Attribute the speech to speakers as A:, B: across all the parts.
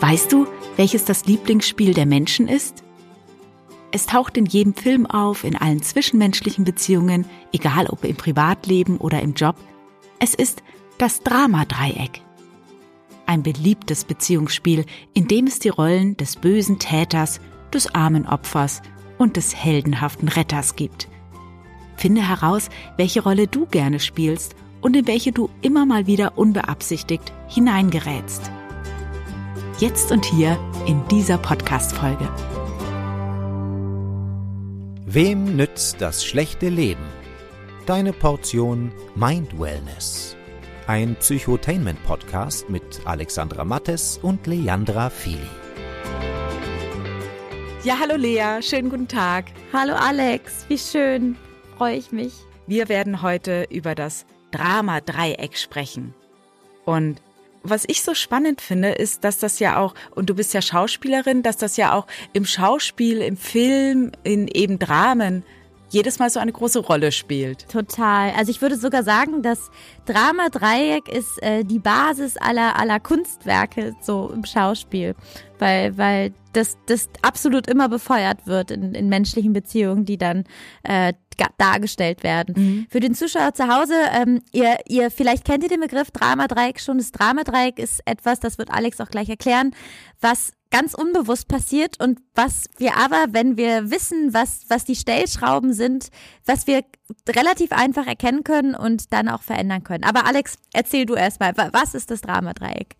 A: Weißt du, welches das Lieblingsspiel der Menschen ist? Es taucht in jedem Film auf, in allen zwischenmenschlichen Beziehungen, egal ob im Privatleben oder im Job. Es ist das Dramadreieck. Ein beliebtes Beziehungsspiel, in dem es die Rollen des bösen Täters, des armen Opfers und des heldenhaften Retters gibt. Finde heraus, welche Rolle du gerne spielst und in welche du immer mal wieder unbeabsichtigt hineingerätst. Jetzt und hier in dieser Podcast-Folge.
B: Wem nützt das schlechte Leben? Deine Portion Mind Wellness. Ein Psychotainment-Podcast mit Alexandra Mattes und Leandra Fili.
A: Ja, hallo Lea, schönen guten Tag.
C: Hallo Alex, wie schön, freue ich mich.
A: Wir werden heute über das Drama-Dreieck sprechen. Und was ich so spannend finde, ist, dass das ja auch, und du bist ja Schauspielerin, dass das ja auch im Schauspiel, im Film, in eben Dramen jedes Mal so eine große Rolle spielt.
C: Total. Also ich würde sogar sagen, das Drama Dreieck ist äh, die Basis aller aller Kunstwerke so im Schauspiel, weil weil das das absolut immer befeuert wird in, in menschlichen Beziehungen, die dann äh, dargestellt werden. Mhm. Für den Zuschauer zu Hause, ähm, ihr, ihr vielleicht kennt ihr den Begriff Dramadreieck schon. Das Dramadreieck ist etwas, das wird Alex auch gleich erklären, was ganz unbewusst passiert und was wir aber, wenn wir wissen, was, was die Stellschrauben sind, was wir relativ einfach erkennen können und dann auch verändern können. Aber Alex, erzähl du erstmal, was ist das Dramadreieck?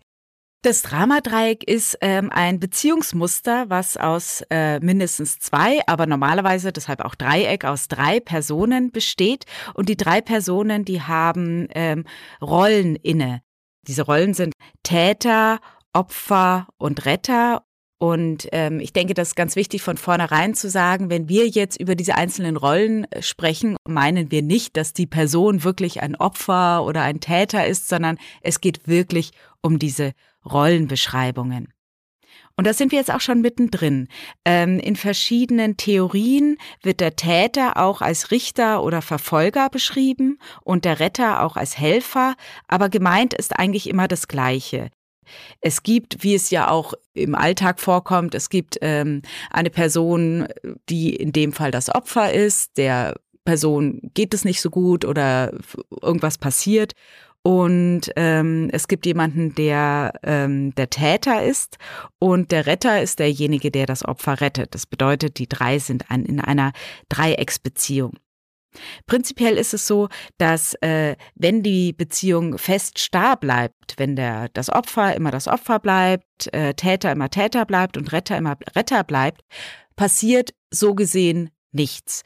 A: Das Dramadreieck ist ähm, ein Beziehungsmuster, was aus äh, mindestens zwei, aber normalerweise deshalb auch Dreieck aus drei Personen besteht. Und die drei Personen, die haben ähm, Rollen inne. Diese Rollen sind Täter, Opfer und Retter. Und ähm, ich denke, das ist ganz wichtig von vornherein zu sagen, wenn wir jetzt über diese einzelnen Rollen äh, sprechen, meinen wir nicht, dass die Person wirklich ein Opfer oder ein Täter ist, sondern es geht wirklich um diese Rollenbeschreibungen. Und da sind wir jetzt auch schon mittendrin. Ähm, in verschiedenen Theorien wird der Täter auch als Richter oder Verfolger beschrieben und der Retter auch als Helfer, aber gemeint ist eigentlich immer das Gleiche. Es gibt, wie es ja auch im Alltag vorkommt, es gibt ähm, eine Person, die in dem Fall das Opfer ist, der Person geht es nicht so gut oder irgendwas passiert. Und ähm, es gibt jemanden, der ähm, der Täter ist und der Retter ist derjenige, der das Opfer rettet. Das bedeutet, die drei sind ein, in einer Dreiecksbeziehung. Prinzipiell ist es so, dass äh, wenn die Beziehung fest starr bleibt, wenn der das Opfer immer das Opfer bleibt, äh, Täter immer Täter bleibt und Retter immer Retter bleibt, passiert so gesehen nichts.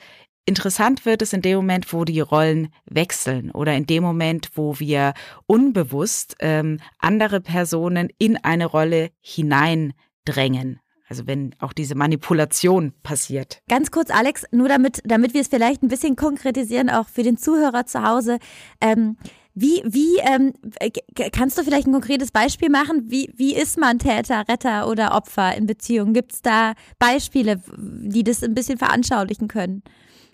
A: Interessant wird es in dem Moment, wo die Rollen wechseln oder in dem Moment, wo wir unbewusst ähm, andere Personen in eine Rolle hineindrängen. Also wenn auch diese Manipulation passiert.
C: Ganz kurz, Alex, nur damit, damit wir es vielleicht ein bisschen konkretisieren, auch für den Zuhörer zu Hause. Ähm, wie, wie ähm, kannst du vielleicht ein konkretes Beispiel machen? Wie, wie ist man Täter, Retter oder Opfer in Beziehungen? Gibt es da Beispiele, die das ein bisschen veranschaulichen können?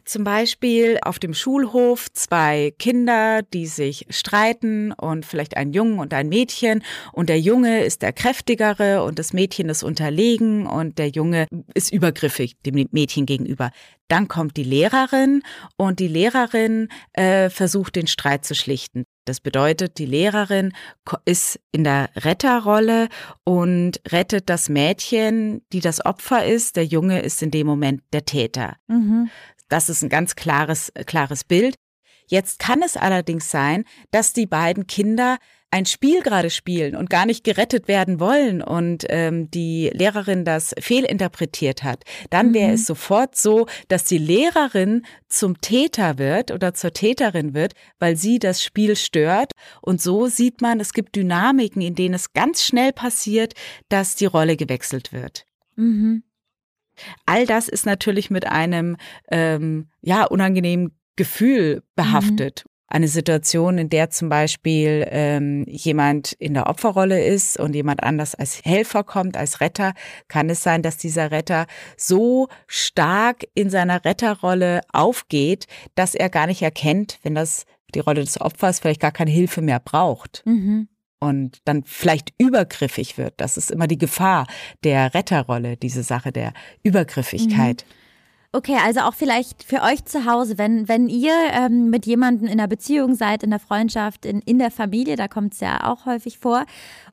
A: Zum Beispiel auf dem Schulhof zwei Kinder, die sich streiten und vielleicht ein Jungen und ein Mädchen und der Junge ist der kräftigere und das Mädchen ist unterlegen und der Junge ist übergriffig dem Mädchen gegenüber. Dann kommt die Lehrerin und die Lehrerin äh, versucht den Streit zu schlichten. Das bedeutet, die Lehrerin ist in der Retterrolle und rettet das Mädchen, die das Opfer ist. Der Junge ist in dem Moment der Täter. Mhm. Das ist ein ganz klares, klares Bild. Jetzt kann es allerdings sein, dass die beiden Kinder ein Spiel gerade spielen und gar nicht gerettet werden wollen und ähm, die Lehrerin das fehlinterpretiert hat, dann wäre mhm. es sofort so, dass die Lehrerin zum Täter wird oder zur Täterin wird, weil sie das Spiel stört. Und so sieht man, es gibt Dynamiken, in denen es ganz schnell passiert, dass die Rolle gewechselt wird. Mhm. All das ist natürlich mit einem ähm, ja unangenehmen Gefühl behaftet. Mhm. Eine Situation, in der zum Beispiel ähm, jemand in der Opferrolle ist und jemand anders als Helfer kommt, als Retter, kann es sein, dass dieser Retter so stark in seiner Retterrolle aufgeht, dass er gar nicht erkennt, wenn das die Rolle des Opfers vielleicht gar keine Hilfe mehr braucht. Mhm. Und dann vielleicht übergriffig wird. Das ist immer die Gefahr der Retterrolle, diese Sache der Übergriffigkeit. Mhm.
C: Okay, also auch vielleicht für euch zu Hause, wenn, wenn ihr ähm, mit jemandem in einer Beziehung seid, in der Freundschaft, in, in der Familie, da kommt es ja auch häufig vor,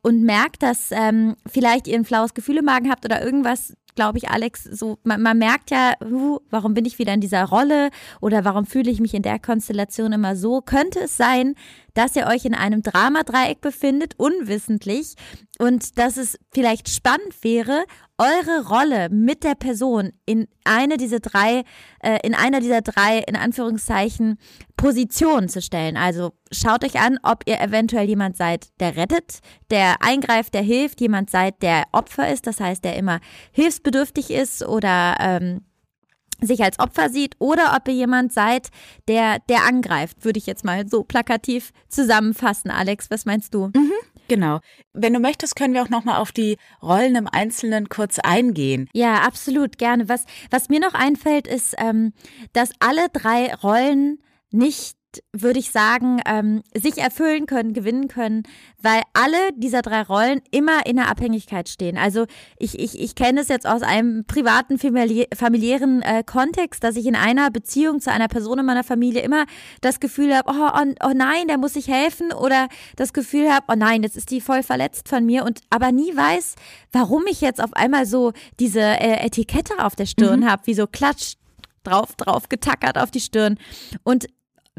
C: und merkt, dass ähm, vielleicht ihr ein flaues Gefühl im Magen habt oder irgendwas glaube ich, Alex, so, man, man merkt ja, uh, warum bin ich wieder in dieser Rolle oder warum fühle ich mich in der Konstellation immer so? Könnte es sein, dass ihr euch in einem Dramadreieck befindet, unwissentlich, und dass es vielleicht spannend wäre, eure Rolle mit der Person in eine dieser drei, äh, in einer dieser drei, in Anführungszeichen, Positionen zu stellen. Also schaut euch an, ob ihr eventuell jemand seid, der rettet, der eingreift, der hilft, jemand seid, der Opfer ist, das heißt, der immer hilfsbedürftig ist oder ähm, sich als Opfer sieht oder ob ihr jemand seid, der, der angreift, würde ich jetzt mal so plakativ zusammenfassen. Alex, was meinst du?
A: Mhm. Genau. Wenn du möchtest, können wir auch noch mal auf die Rollen im Einzelnen kurz eingehen.
C: Ja, absolut gerne. Was was mir noch einfällt, ist, ähm, dass alle drei Rollen nicht würde ich sagen, ähm, sich erfüllen können, gewinnen können, weil alle dieser drei Rollen immer in der Abhängigkeit stehen. Also ich, ich, ich kenne es jetzt aus einem privaten, familiären äh, Kontext, dass ich in einer Beziehung zu einer Person in meiner Familie immer das Gefühl habe, oh, oh, oh nein, der muss sich helfen oder das Gefühl habe, oh nein, jetzt ist die voll verletzt von mir und aber nie weiß, warum ich jetzt auf einmal so diese äh, Etikette auf der Stirn mhm. habe, wie so klatsch drauf, drauf getackert auf die Stirn. Und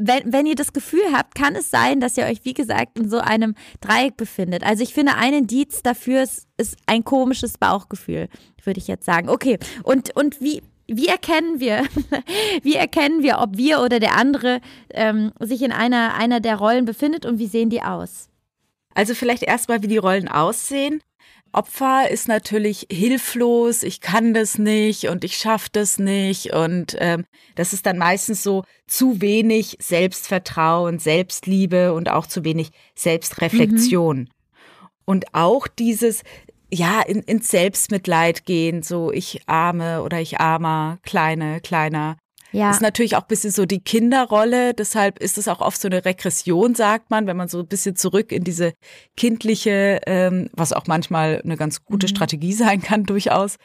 C: wenn, wenn ihr das Gefühl habt, kann es sein, dass ihr euch, wie gesagt, in so einem Dreieck befindet. Also ich finde, ein Indiz dafür ist, ist ein komisches Bauchgefühl, würde ich jetzt sagen. Okay, und, und wie, wie erkennen wir, wie erkennen wir, ob wir oder der andere ähm, sich in einer, einer der Rollen befindet und wie sehen die aus?
A: Also vielleicht erstmal, wie die Rollen aussehen. Opfer ist natürlich hilflos, ich kann das nicht und ich schaffe das nicht. Und ähm, das ist dann meistens so zu wenig Selbstvertrauen, Selbstliebe und auch zu wenig Selbstreflexion. Mhm. Und auch dieses, ja, in, ins Selbstmitleid gehen, so ich arme oder ich armer, kleine, kleiner. Ja. Ist natürlich auch ein bisschen so die Kinderrolle, deshalb ist es auch oft so eine Regression, sagt man, wenn man so ein bisschen zurück in diese kindliche, ähm, was auch manchmal eine ganz gute mhm. Strategie sein kann, durchaus.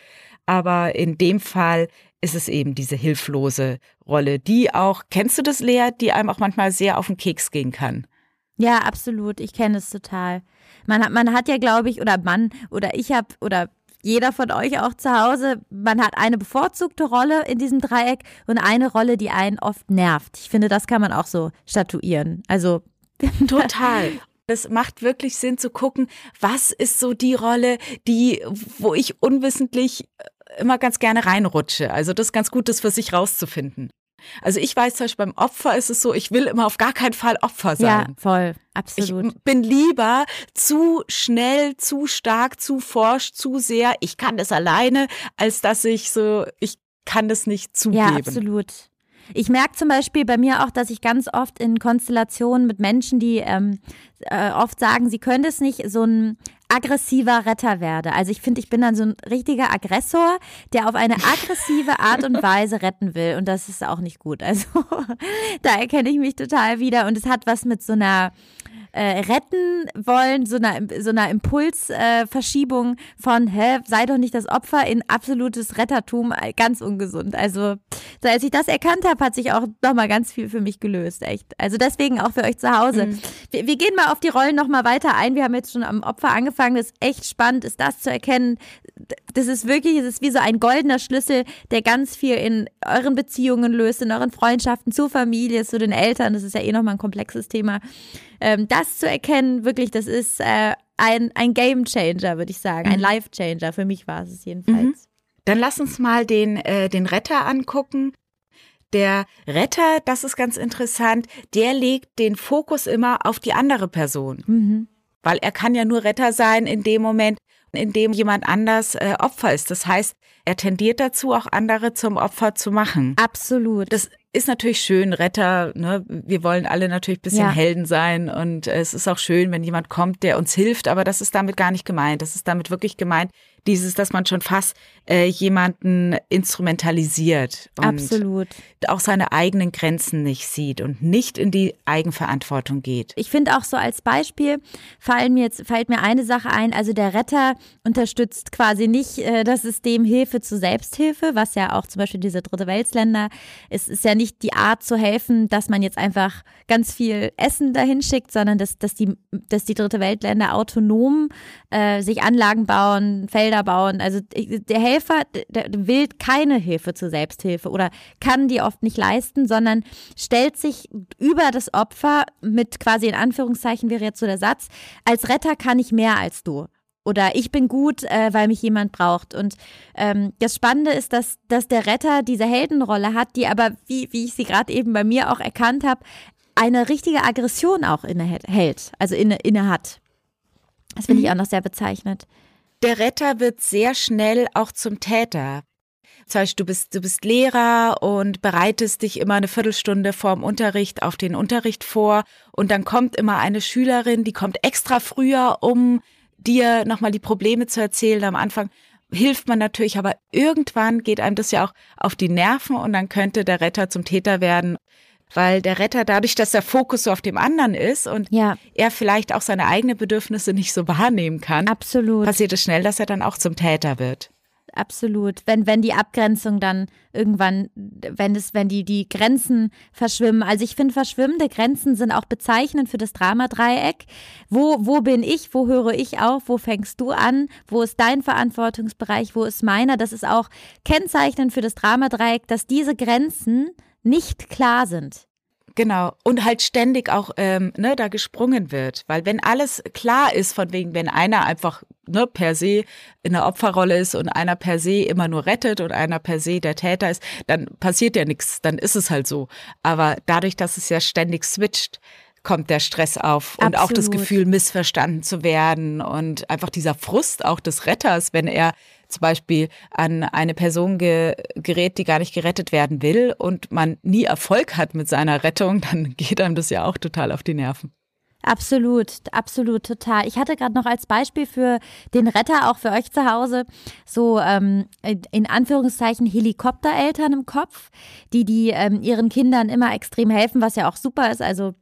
A: Aber in dem Fall ist es eben diese hilflose Rolle, die auch, kennst du das, Lea, die einem auch manchmal sehr auf den Keks gehen kann?
C: Ja, absolut. Ich kenne es total. Man hat, man hat ja, glaube ich, oder Mann, oder ich habe, oder jeder von euch auch zu Hause, man hat eine bevorzugte Rolle in diesem Dreieck und eine Rolle, die einen oft nervt. Ich finde, das kann man auch so statuieren. Also
A: total. Es macht wirklich Sinn zu gucken, was ist so die Rolle, die, wo ich unwissentlich immer ganz gerne reinrutsche. Also das ist ganz gut, das für sich rauszufinden. Also ich weiß zum Beispiel beim Opfer ist es so, ich will immer auf gar keinen Fall Opfer sein. Ja,
C: voll, absolut.
A: Ich bin lieber zu schnell, zu stark, zu forsch, zu sehr, ich kann das alleine, als dass ich so, ich kann das nicht zugeben.
C: Ja, absolut. Ich merke zum Beispiel bei mir auch, dass ich ganz oft in Konstellationen mit Menschen, die ähm, äh, oft sagen, sie können es nicht, so ein aggressiver Retter werde. Also ich finde, ich bin dann so ein richtiger Aggressor, der auf eine aggressive Art und Weise retten will. Und das ist auch nicht gut. Also da erkenne ich mich total wieder. Und es hat was mit so einer äh, retten wollen, so einer, so einer Impulsverschiebung äh, von, hä, sei doch nicht das Opfer in absolutes Rettertum, äh, ganz ungesund. Also, so, als ich das erkannt habe, hat sich auch nochmal ganz viel für mich gelöst, echt. Also deswegen auch für euch zu Hause. Mhm. Wir, wir, gehen mal auf die Rollen nochmal weiter ein. Wir haben jetzt schon am Opfer angefangen. Das ist echt spannend, ist das zu erkennen. Das ist wirklich, es ist wie so ein goldener Schlüssel, der ganz viel in euren Beziehungen löst, in euren Freundschaften zur Familie, zu den Eltern. Das ist ja eh nochmal ein komplexes Thema ähm, das zu erkennen, wirklich, das ist äh, ein, ein Game Changer, würde ich sagen, ein mhm. Life Changer. Für mich war es jedenfalls. Mhm.
A: Dann lass uns mal den, äh, den Retter angucken. Der Retter, das ist ganz interessant, der legt den Fokus immer auf die andere Person. Mhm. Weil er kann ja nur Retter sein in dem Moment, in dem jemand anders äh, Opfer ist. Das heißt, er tendiert dazu, auch andere zum Opfer zu machen.
C: Absolut.
A: Das ist natürlich schön, Retter, ne? wir wollen alle natürlich ein bisschen ja. Helden sein und es ist auch schön, wenn jemand kommt, der uns hilft, aber das ist damit gar nicht gemeint. Das ist damit wirklich gemeint, dieses, dass man schon fast äh, jemanden instrumentalisiert und
C: Absolut.
A: auch seine eigenen Grenzen nicht sieht und nicht in die Eigenverantwortung geht.
C: Ich finde auch so als Beispiel fallen mir jetzt, fällt mir eine Sache ein. Also der Retter unterstützt quasi nicht äh, das System Hilfe zu Selbsthilfe, was ja auch zum Beispiel diese dritte Weltsländer, es ist ja nicht die Art zu helfen, dass man jetzt einfach ganz viel Essen dahin schickt, sondern dass, dass, die, dass die dritte Weltländer autonom äh, sich Anlagen bauen, Felder bauen. Also der Helfer der will keine Hilfe zur Selbsthilfe oder kann die oft nicht leisten, sondern stellt sich über das Opfer mit quasi in Anführungszeichen wäre jetzt so der Satz, als Retter kann ich mehr als du oder ich bin gut, äh, weil mich jemand braucht. Und ähm, das Spannende ist, dass, dass der Retter diese Heldenrolle hat, die aber, wie, wie ich sie gerade eben bei mir auch erkannt habe, eine richtige Aggression auch inne hält, also inne, inne hat. Das finde ich mhm. auch noch sehr bezeichnet.
A: Der Retter wird sehr schnell auch zum Täter. Zum Beispiel, du bist, du bist Lehrer und bereitest dich immer eine Viertelstunde vorm Unterricht auf den Unterricht vor und dann kommt immer eine Schülerin, die kommt extra früher, um dir nochmal die Probleme zu erzählen. Am Anfang hilft man natürlich, aber irgendwann geht einem das ja auch auf die Nerven und dann könnte der Retter zum Täter werden weil der Retter dadurch, dass der Fokus so auf dem anderen ist und ja. er vielleicht auch seine eigenen Bedürfnisse nicht so wahrnehmen kann,
C: Absolut.
A: passiert es schnell, dass er dann auch zum Täter wird.
C: Absolut. Wenn, wenn die Abgrenzung dann irgendwann, wenn es, wenn die, die Grenzen verschwimmen. Also ich finde, verschwimmende Grenzen sind auch bezeichnend für das Dramadreieck. Wo, wo bin ich? Wo höre ich auf? Wo fängst du an? Wo ist dein Verantwortungsbereich? Wo ist meiner? Das ist auch kennzeichnend für das Dramadreieck, dass diese Grenzen nicht klar sind.
A: Genau. Und halt ständig auch ähm, ne, da gesprungen wird. Weil wenn alles klar ist, von wegen, wenn einer einfach ne, per se in der Opferrolle ist und einer per se immer nur rettet und einer per se der Täter ist, dann passiert ja nichts, dann ist es halt so. Aber dadurch, dass es ja ständig switcht, kommt der Stress auf und Absolut. auch das Gefühl, missverstanden zu werden und einfach dieser Frust auch des Retters, wenn er zum Beispiel an eine Person ge gerät, die gar nicht gerettet werden will und man nie Erfolg hat mit seiner Rettung, dann geht einem das ja auch total auf die Nerven.
C: Absolut, absolut, total. Ich hatte gerade noch als Beispiel für den Retter, auch für euch zu Hause, so ähm, in Anführungszeichen Helikoptereltern im Kopf, die die ähm, ihren Kindern immer extrem helfen, was ja auch super ist. Also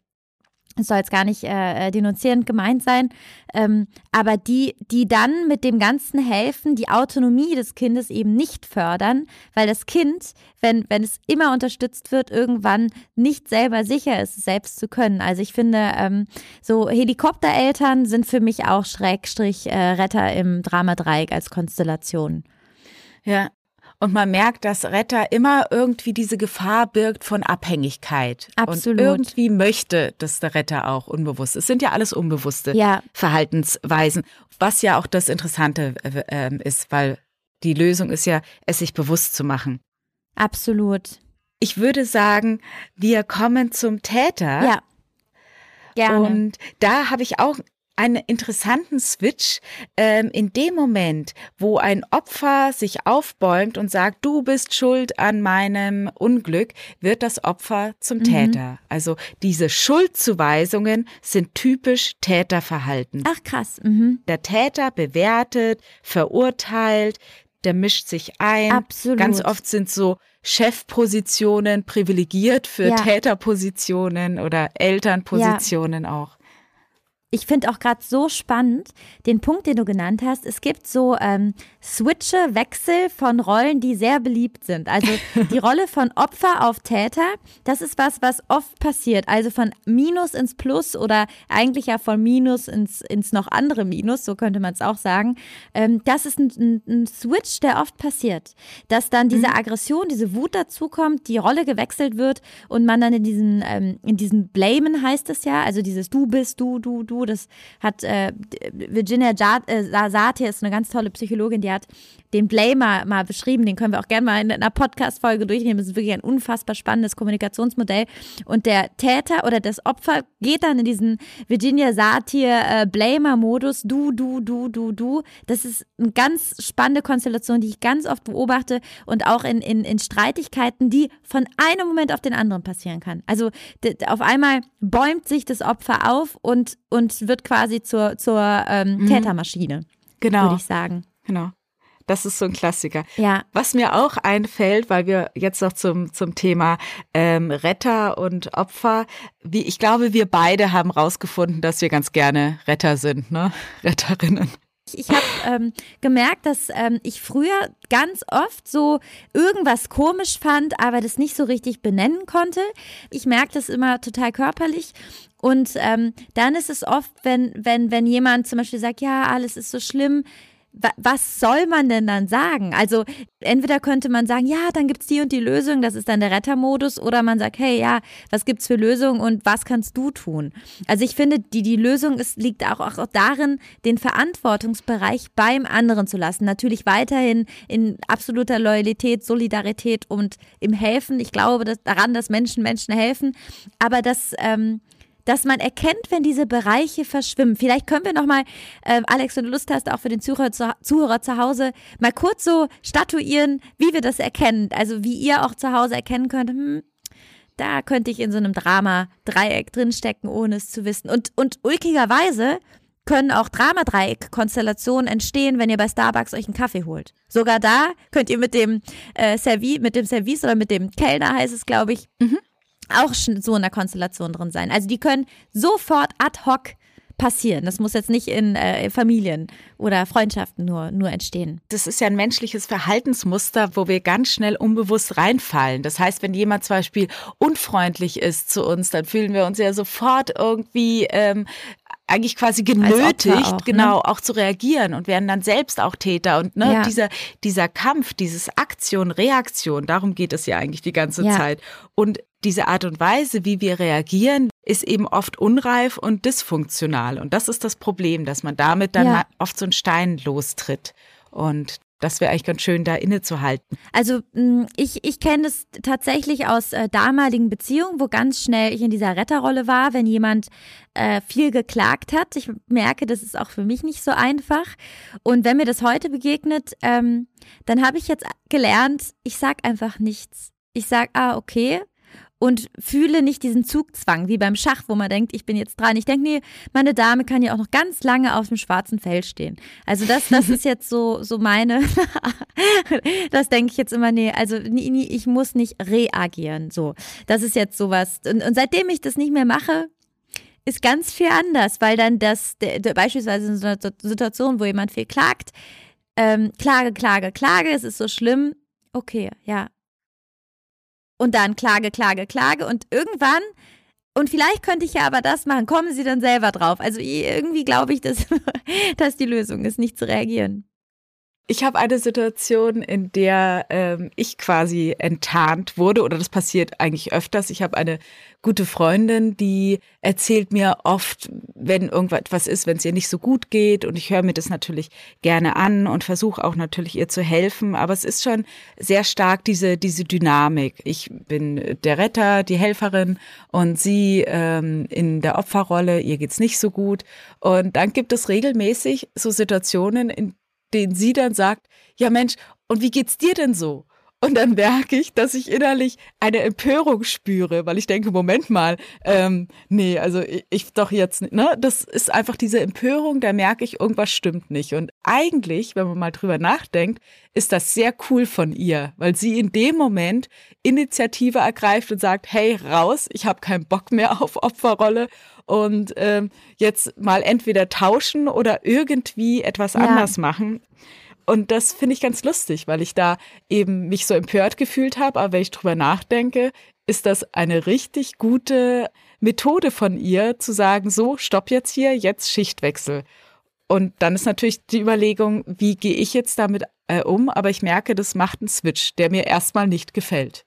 C: es soll jetzt gar nicht äh, äh, denunzierend gemeint sein, ähm, aber die, die dann mit dem Ganzen helfen, die Autonomie des Kindes eben nicht fördern, weil das Kind, wenn, wenn es immer unterstützt wird, irgendwann nicht selber sicher ist, selbst zu können. Also ich finde, ähm, so Helikoptereltern sind für mich auch Schrägstrich äh, Retter im Dramadreieck als Konstellation.
A: Ja, und man merkt, dass Retter immer irgendwie diese Gefahr birgt von Abhängigkeit.
C: Absolut.
A: Und irgendwie möchte das der Retter auch unbewusst. Es sind ja alles unbewusste ja. Verhaltensweisen, was ja auch das Interessante äh, ist, weil die Lösung ist ja, es sich bewusst zu machen.
C: Absolut.
A: Ich würde sagen, wir kommen zum Täter.
C: Ja. Gerne.
A: Und da habe ich auch einen interessanten Switch ähm, in dem Moment, wo ein Opfer sich aufbäumt und sagt, du bist schuld an meinem Unglück, wird das Opfer zum mhm. Täter. Also diese Schuldzuweisungen sind typisch Täterverhalten.
C: Ach krass. Mhm.
A: Der Täter bewertet, verurteilt, der mischt sich ein.
C: Absolut.
A: Ganz oft sind so Chefpositionen privilegiert für ja. Täterpositionen oder Elternpositionen ja. auch
C: ich finde auch gerade so spannend den Punkt, den du genannt hast. Es gibt so ähm, Switche, Wechsel von Rollen, die sehr beliebt sind. Also die Rolle von Opfer auf Täter, das ist was, was oft passiert. Also von Minus ins Plus oder eigentlich ja von Minus ins, ins noch andere Minus, so könnte man es auch sagen. Ähm, das ist ein, ein, ein, Switch, der oft passiert. Dass dann diese mhm. Aggression, diese Wut dazukommt, die Rolle gewechselt wird und man dann in diesen, ähm, in diesen Blamen heißt es ja, also dieses Du bist, du, du, du, das hat äh, Virginia äh, Satir ist eine ganz tolle Psychologin, die hat den Blamer mal beschrieben. Den können wir auch gerne mal in einer Podcast-Folge durchnehmen. Das ist wirklich ein unfassbar spannendes Kommunikationsmodell. Und der Täter oder das Opfer geht dann in diesen Virginia Satir äh, Blamer-Modus. Du, du, du, du, du. Das ist eine ganz spannende Konstellation, die ich ganz oft beobachte und auch in, in, in Streitigkeiten, die von einem Moment auf den anderen passieren kann. Also auf einmal bäumt sich das Opfer auf und, und wird quasi zur, zur ähm, mhm. Tätermaschine. Genau. Würde ich sagen.
A: Genau. Das ist so ein Klassiker.
C: Ja.
A: Was mir auch einfällt, weil wir jetzt noch zum, zum Thema ähm, Retter und Opfer, wie ich glaube, wir beide haben rausgefunden, dass wir ganz gerne Retter sind, ne? Retterinnen.
C: Ich habe ähm, gemerkt, dass ähm, ich früher ganz oft so irgendwas komisch fand, aber das nicht so richtig benennen konnte. Ich merke das immer total körperlich. Und ähm, dann ist es oft, wenn, wenn, wenn jemand zum Beispiel sagt, ja, alles ist so schlimm, was soll man denn dann sagen? Also entweder könnte man sagen, ja, dann gibt's die und die Lösung, das ist dann der Rettermodus, oder man sagt, hey, ja, was gibt's für Lösungen und was kannst du tun? Also ich finde, die, die Lösung ist, liegt auch, auch darin, den Verantwortungsbereich beim anderen zu lassen. Natürlich weiterhin in absoluter Loyalität, Solidarität und im Helfen. Ich glaube dass, daran, dass Menschen Menschen helfen, aber das ähm, dass man erkennt, wenn diese Bereiche verschwimmen. Vielleicht können wir nochmal, äh, Alex, wenn du Lust hast, auch für den Zuhörer zu, Zuhörer zu Hause, mal kurz so statuieren, wie wir das erkennen. Also wie ihr auch zu Hause erkennen könnt, hm, da könnte ich in so einem Drama-Dreieck drinstecken, ohne es zu wissen. Und, und ulkigerweise können auch Drama-Dreieck-Konstellationen entstehen, wenn ihr bei Starbucks euch einen Kaffee holt. Sogar da könnt ihr mit dem äh, Service, mit dem Service oder mit dem Kellner heißt es, glaube ich, mhm auch so in der Konstellation drin sein. Also die können sofort ad hoc passieren. Das muss jetzt nicht in äh, Familien oder Freundschaften nur, nur entstehen.
A: Das ist ja ein menschliches Verhaltensmuster, wo wir ganz schnell unbewusst reinfallen. Das heißt, wenn jemand zum Beispiel unfreundlich ist zu uns, dann fühlen wir uns ja sofort irgendwie ähm, eigentlich quasi genötigt, auch, ne? genau, ne? auch zu reagieren und werden dann selbst auch Täter. Und ne, ja. dieser, dieser Kampf, dieses Aktion, Reaktion, darum geht es ja eigentlich die ganze ja. Zeit. Und diese Art und Weise, wie wir reagieren, ist eben oft unreif und dysfunktional. Und das ist das Problem, dass man damit dann ja. oft so einen Stein lostritt. Und das wäre eigentlich ganz schön, da innezuhalten.
C: Also mm, ich, ich kenne es tatsächlich aus äh, damaligen Beziehungen, wo ganz schnell ich in dieser Retterrolle war, wenn jemand äh, viel geklagt hat. Ich merke, das ist auch für mich nicht so einfach. Und wenn mir das heute begegnet, ähm, dann habe ich jetzt gelernt, ich sag einfach nichts. Ich sag, ah, okay, und fühle nicht diesen Zugzwang, wie beim Schach, wo man denkt, ich bin jetzt dran. Ich denke, nee, meine Dame kann ja auch noch ganz lange auf dem schwarzen Feld stehen. Also das, das ist jetzt so, so meine, das denke ich jetzt immer, nee, also nie, nie, ich muss nicht reagieren, so. Das ist jetzt sowas. Und, und seitdem ich das nicht mehr mache, ist ganz viel anders, weil dann das, der, der, beispielsweise in so einer Situation, wo jemand viel klagt, ähm, Klage, Klage, Klage, es ist so schlimm, okay, ja, und dann Klage, Klage, Klage und irgendwann und vielleicht könnte ich ja aber das machen. Kommen Sie dann selber drauf. Also irgendwie glaube ich, dass, dass die Lösung ist, nicht zu reagieren.
A: Ich habe eine Situation, in der ähm, ich quasi enttarnt wurde, oder das passiert eigentlich öfters. Ich habe eine gute Freundin, die erzählt mir oft, wenn irgendwas ist, wenn es ihr nicht so gut geht. Und ich höre mir das natürlich gerne an und versuche auch natürlich ihr zu helfen. Aber es ist schon sehr stark diese, diese Dynamik. Ich bin der Retter, die Helferin und sie ähm, in der Opferrolle, ihr geht's nicht so gut. Und dann gibt es regelmäßig so Situationen, in den sie dann sagt, ja Mensch, und wie geht's dir denn so? Und dann merke ich, dass ich innerlich eine Empörung spüre, weil ich denke, Moment mal, ähm, nee, also ich, ich doch jetzt, ne, das ist einfach diese Empörung, da merke ich, irgendwas stimmt nicht. Und eigentlich, wenn man mal drüber nachdenkt, ist das sehr cool von ihr, weil sie in dem Moment Initiative ergreift und sagt, hey, raus, ich habe keinen Bock mehr auf Opferrolle und ähm, jetzt mal entweder tauschen oder irgendwie etwas ja. anders machen. Und das finde ich ganz lustig, weil ich da eben mich so empört gefühlt habe. Aber wenn ich drüber nachdenke, ist das eine richtig gute Methode von ihr, zu sagen, so, stopp jetzt hier, jetzt Schichtwechsel. Und dann ist natürlich die Überlegung, wie gehe ich jetzt damit äh, um? Aber ich merke, das macht einen Switch, der mir erstmal nicht gefällt.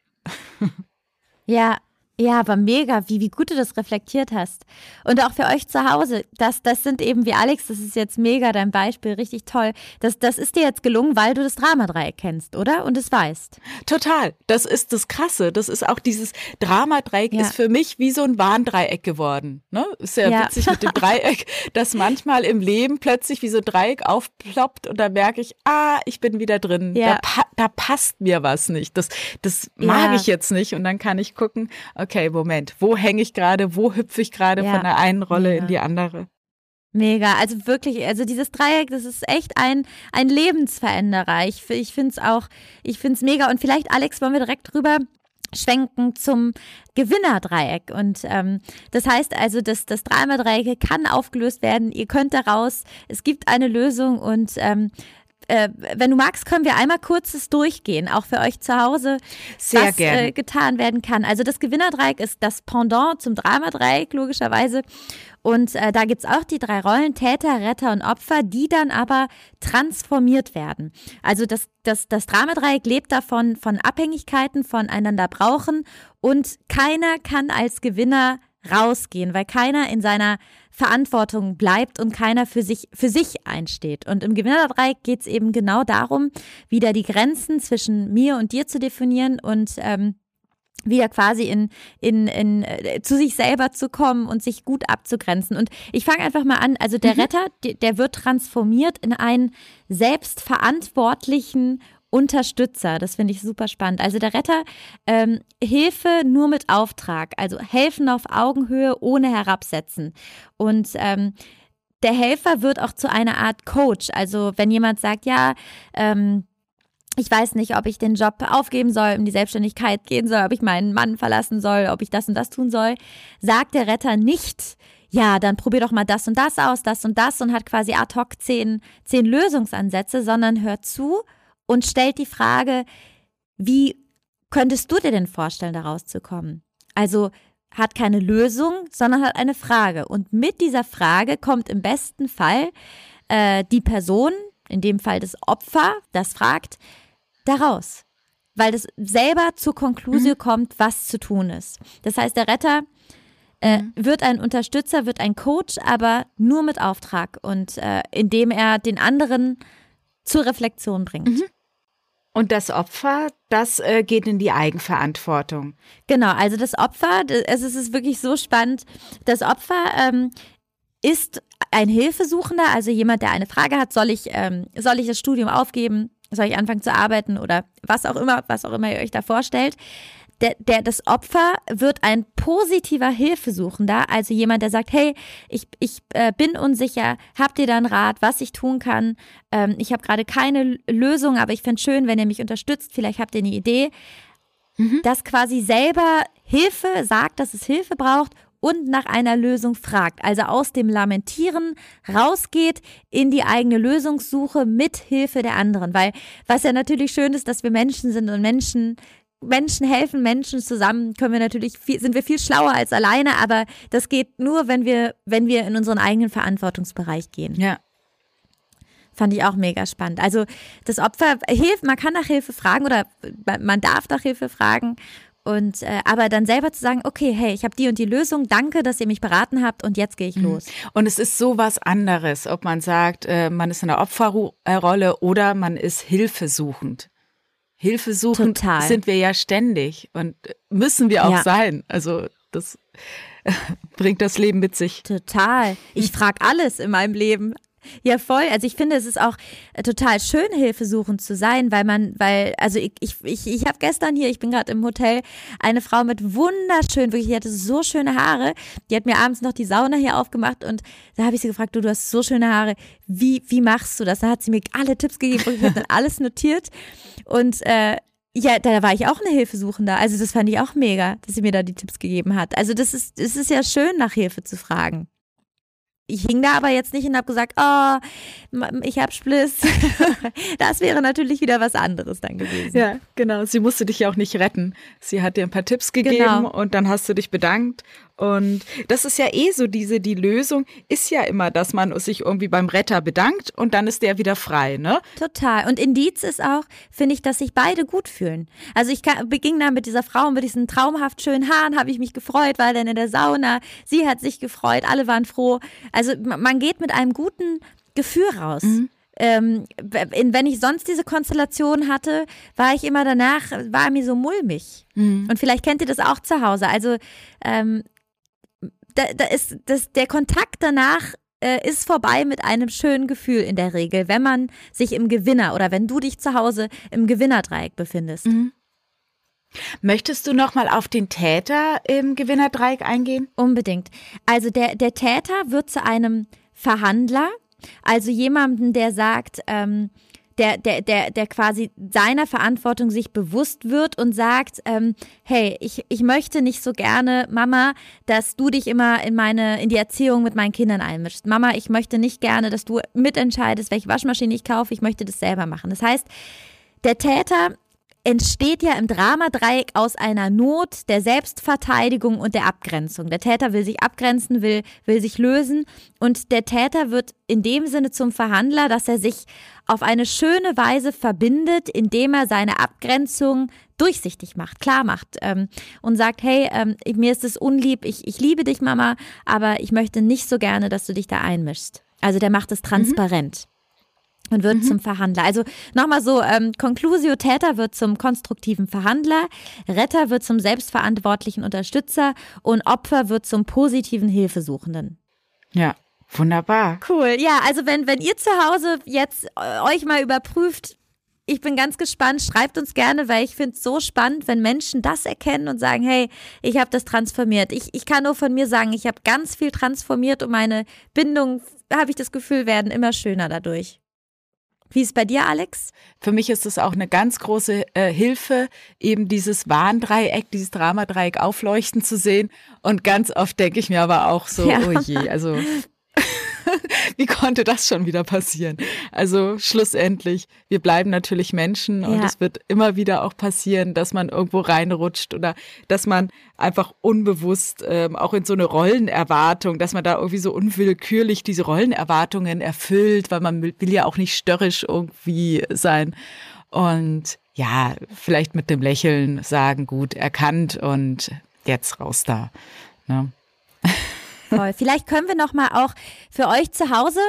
C: Ja, ja, aber mega, wie, wie gut du das reflektiert hast. Und auch für euch zu Hause, das, das sind eben wie Alex, das ist jetzt mega dein Beispiel, richtig toll. Das, das ist dir jetzt gelungen, weil du das Dramadreieck kennst, oder? Und es weißt.
A: Total. Das ist das Krasse. Das ist auch dieses Dramadreieck ja. ist für mich wie so ein Warndreieck geworden. Ne? Ist ja, ja. witzig mit dem Dreieck, dass manchmal im Leben plötzlich wie so ein Dreieck aufploppt und da merke ich, ah, ich bin wieder drin. Ja. Da, pa da passt mir was nicht. Das, das mag ich jetzt nicht. Und dann kann ich gucken, okay, Moment, wo hänge ich gerade, wo hüpfe ich gerade ja, von der einen Rolle mega. in die andere?
C: Mega, also wirklich, also dieses Dreieck, das ist echt ein, ein Lebensveränderer. Ich, ich finde es auch, ich finde es mega. Und vielleicht, Alex, wollen wir direkt drüber schwenken zum Gewinnerdreieck. Und ähm, das heißt also, dass das Dreimal-Dreieck kann aufgelöst werden. Ihr könnt daraus, es gibt eine Lösung und ähm, äh, wenn du magst, können wir einmal kurzes durchgehen, auch für euch zu Hause,
A: Sehr
C: was äh, getan werden kann. Also das Gewinnerdreieck ist das Pendant zum Dramadreieck, logischerweise. Und äh, da gibt's auch die drei Rollen, Täter, Retter und Opfer, die dann aber transformiert werden. Also das, das, das Dramadreieck lebt davon, von Abhängigkeiten, voneinander brauchen und keiner kann als Gewinner rausgehen, weil keiner in seiner Verantwortung bleibt und keiner für sich, für sich einsteht. Und im Gewinnerdreieck geht es eben genau darum, wieder die Grenzen zwischen mir und dir zu definieren und ähm, wieder quasi in, in, in äh, zu sich selber zu kommen und sich gut abzugrenzen. Und ich fange einfach mal an. Also der mhm. Retter, der, der wird transformiert in einen selbstverantwortlichen Unterstützer. Das finde ich super spannend. Also der Retter, ähm, Hilfe nur mit Auftrag, also helfen auf Augenhöhe ohne herabsetzen. Und ähm, der Helfer wird auch zu einer Art Coach. Also wenn jemand sagt, ja, ähm, ich weiß nicht, ob ich den Job aufgeben soll, in die Selbstständigkeit gehen soll, ob ich meinen Mann verlassen soll, ob ich das und das tun soll, sagt der Retter nicht, ja, dann probier doch mal das und das aus, das und das und hat quasi ad hoc zehn, zehn Lösungsansätze, sondern hört zu und stellt die Frage, wie könntest du dir denn vorstellen, da rauszukommen? Also hat keine Lösung, sondern hat eine Frage. Und mit dieser Frage kommt im besten Fall äh, die Person, in dem Fall das Opfer, das fragt, daraus. Weil das selber zur Konklusion mhm. kommt, was zu tun ist. Das heißt, der Retter äh, mhm. wird ein Unterstützer, wird ein Coach, aber nur mit Auftrag und äh, indem er den anderen zur Reflexion bringt. Mhm.
A: Und das Opfer, das äh, geht in die Eigenverantwortung.
C: Genau, also das Opfer, es ist wirklich so spannend. Das Opfer ähm, ist ein Hilfesuchender, also jemand, der eine Frage hat, soll ich, ähm, soll ich das Studium aufgeben, soll ich anfangen zu arbeiten oder was auch immer, was auch immer ihr euch da vorstellt der, der, das Opfer wird ein positiver Hilfesuchender, also jemand, der sagt, hey, ich, ich äh, bin unsicher, habt ihr da einen Rat, was ich tun kann? Ähm, ich habe gerade keine Lösung, aber ich fände schön, wenn ihr mich unterstützt, vielleicht habt ihr eine Idee. Mhm. Das quasi selber Hilfe sagt, dass es Hilfe braucht und nach einer Lösung fragt. Also aus dem Lamentieren rausgeht in die eigene Lösungssuche mit Hilfe der anderen. Weil was ja natürlich schön ist, dass wir Menschen sind und Menschen Menschen helfen Menschen zusammen, können wir natürlich viel, sind wir viel schlauer als alleine, aber das geht nur, wenn wir, wenn wir in unseren eigenen Verantwortungsbereich gehen.
A: Ja.
C: Fand ich auch mega spannend. Also das Opfer hilft, man kann nach Hilfe fragen oder man darf nach Hilfe fragen. Und äh, aber dann selber zu sagen, okay, hey, ich habe die und die Lösung, danke, dass ihr mich beraten habt und jetzt gehe ich mhm. los.
A: Und es ist so was anderes, ob man sagt, äh, man ist in der Opferrolle oder man ist hilfesuchend. Hilfe suchen Total. sind wir ja ständig und müssen wir auch ja. sein. Also das bringt das Leben mit sich.
C: Total. Ich frage alles in meinem Leben. Ja, voll. Also ich finde, es ist auch äh, total schön, hilfesuchend zu sein, weil man, weil, also ich, ich, ich, habe gestern hier, ich bin gerade im Hotel, eine Frau mit wunderschön, wirklich, die hatte so schöne Haare. Die hat mir abends noch die Sauna hier aufgemacht und da habe ich sie gefragt, du, du hast so schöne Haare, wie, wie machst du das? Da hat sie mir alle Tipps gegeben und ich habe dann alles notiert. Und äh, ja, da war ich auch eine Hilfesuchende. Also das fand ich auch mega, dass sie mir da die Tipps gegeben hat. Also das ist, es ist ja schön, nach Hilfe zu fragen ich hing da aber jetzt nicht und habe gesagt, oh, ich hab Spliss. das wäre natürlich wieder was anderes dann gewesen.
A: Ja, genau. Sie musste dich ja auch nicht retten. Sie hat dir ein paar Tipps gegeben genau. und dann hast du dich bedankt und das ist ja eh so diese, die Lösung ist ja immer, dass man sich irgendwie beim Retter bedankt und dann ist der wieder frei, ne?
C: Total. Und Indiz ist auch, finde ich, dass sich beide gut fühlen. Also ich beging da mit dieser Frau mit diesen traumhaft schönen Haaren, habe ich mich gefreut, war dann in der Sauna. Sie hat sich gefreut, alle waren froh. Also man geht mit einem guten Gefühl raus. Mhm ähm, wenn ich sonst diese Konstellation hatte, war ich immer danach, war mir so mulmig. Mhm. Und vielleicht kennt ihr das auch zu Hause. Also ähm, da, da ist das, der Kontakt danach äh, ist vorbei mit einem schönen Gefühl in der Regel, wenn man sich im Gewinner oder wenn du dich zu Hause im Gewinnerdreieck befindest. Mhm.
A: Möchtest du noch mal auf den Täter im Gewinnerdreieck eingehen?
C: Unbedingt. Also der, der Täter wird zu einem Verhandler, also jemanden, der sagt, ähm, der, der, der, der quasi seiner Verantwortung sich bewusst wird und sagt, ähm, hey, ich, ich möchte nicht so gerne, Mama, dass du dich immer in meine, in die Erziehung mit meinen Kindern einmischst. Mama, ich möchte nicht gerne, dass du mitentscheidest, welche Waschmaschine ich kaufe, ich möchte das selber machen. Das heißt, der Täter entsteht ja im Dramadreieck aus einer Not der Selbstverteidigung und der Abgrenzung. Der Täter will sich abgrenzen, will, will sich lösen und der Täter wird in dem Sinne zum Verhandler, dass er sich auf eine schöne Weise verbindet, indem er seine Abgrenzung durchsichtig macht, klar macht ähm, und sagt, hey, ähm, mir ist es unlieb, ich, ich liebe dich, Mama, aber ich möchte nicht so gerne, dass du dich da einmischst. Also der macht es mhm. transparent. Mhm und wird mhm. zum Verhandler. Also nochmal so, ähm, Conclusio Täter wird zum konstruktiven Verhandler, Retter wird zum selbstverantwortlichen Unterstützer und Opfer wird zum positiven Hilfesuchenden.
A: Ja, wunderbar.
C: Cool. Ja, also wenn, wenn ihr zu Hause jetzt äh, euch mal überprüft, ich bin ganz gespannt. Schreibt uns gerne, weil ich finde es so spannend, wenn Menschen das erkennen und sagen, hey, ich habe das transformiert. Ich, ich kann nur von mir sagen, ich habe ganz viel transformiert und meine Bindungen, habe ich das Gefühl, werden immer schöner dadurch. Wie ist es bei dir, Alex?
A: Für mich ist es auch eine ganz große äh, Hilfe, eben dieses Warndreieck, dieses Dramadreieck aufleuchten zu sehen. Und ganz oft denke ich mir aber auch so, ja. oh je, also wie konnte das schon wieder passieren? Also schlussendlich, wir bleiben natürlich Menschen und ja. es wird immer wieder auch passieren, dass man irgendwo reinrutscht oder dass man einfach unbewusst ähm, auch in so eine Rollenerwartung, dass man da irgendwie so unwillkürlich diese Rollenerwartungen erfüllt, weil man will ja auch nicht störrisch irgendwie sein. Und ja, vielleicht mit dem Lächeln sagen, gut, erkannt und jetzt raus da. Ne?
C: Voll. Vielleicht können wir noch mal auch für euch zu Hause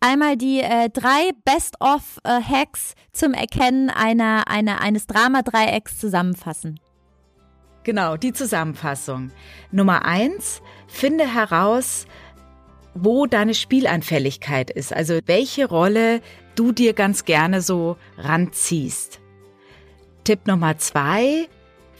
C: einmal die äh, drei Best-of-Hacks äh, zum Erkennen einer, einer, eines Drama-Dreiecks zusammenfassen.
A: Genau, die Zusammenfassung. Nummer eins, finde heraus, wo deine Spielanfälligkeit ist, also welche Rolle du dir ganz gerne so ranziehst. Tipp Nummer zwei,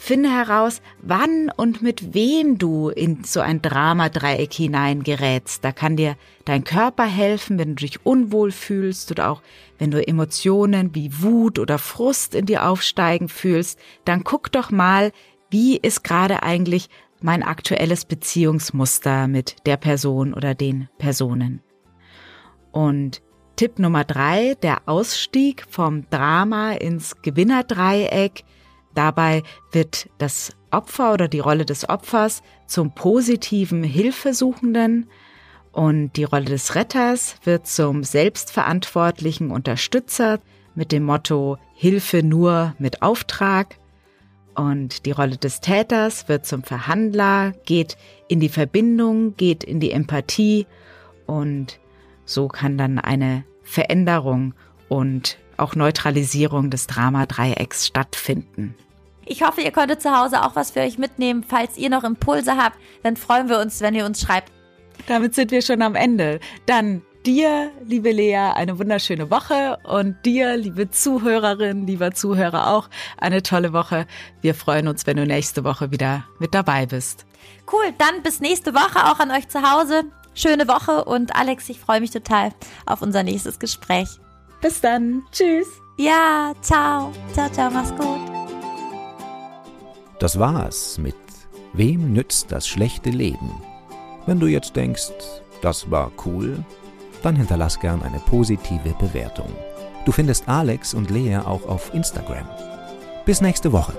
A: Finde heraus, wann und mit wem du in so ein Dramadreieck hineingerätst. Da kann dir dein Körper helfen, wenn du dich unwohl fühlst oder auch wenn du Emotionen wie Wut oder Frust in dir aufsteigen fühlst. Dann guck doch mal, wie ist gerade eigentlich mein aktuelles Beziehungsmuster mit der Person oder den Personen. Und Tipp Nummer drei, der Ausstieg vom Drama ins Gewinnerdreieck Dabei wird das Opfer oder die Rolle des Opfers zum positiven Hilfesuchenden und die Rolle des Retters wird zum selbstverantwortlichen Unterstützer mit dem Motto Hilfe nur mit Auftrag. Und die Rolle des Täters wird zum Verhandler, geht in die Verbindung, geht in die Empathie und so kann dann eine Veränderung und auch Neutralisierung des Drama-Dreiecks stattfinden.
C: Ich hoffe, ihr konntet zu Hause auch was für euch mitnehmen. Falls ihr noch Impulse habt, dann freuen wir uns, wenn ihr uns schreibt.
A: Damit sind wir schon am Ende. Dann dir, liebe Lea, eine wunderschöne Woche und dir, liebe Zuhörerin, lieber Zuhörer auch, eine tolle Woche. Wir freuen uns, wenn du nächste Woche wieder mit dabei bist.
C: Cool, dann bis nächste Woche auch an euch zu Hause. Schöne Woche und Alex, ich freue mich total auf unser nächstes Gespräch.
A: Bis dann. Tschüss.
C: Ja, ciao. Ciao, ciao, mach's gut.
B: Das war's mit Wem nützt das schlechte Leben? Wenn du jetzt denkst, das war cool, dann hinterlass gern eine positive Bewertung. Du findest Alex und Lea auch auf Instagram. Bis nächste Woche.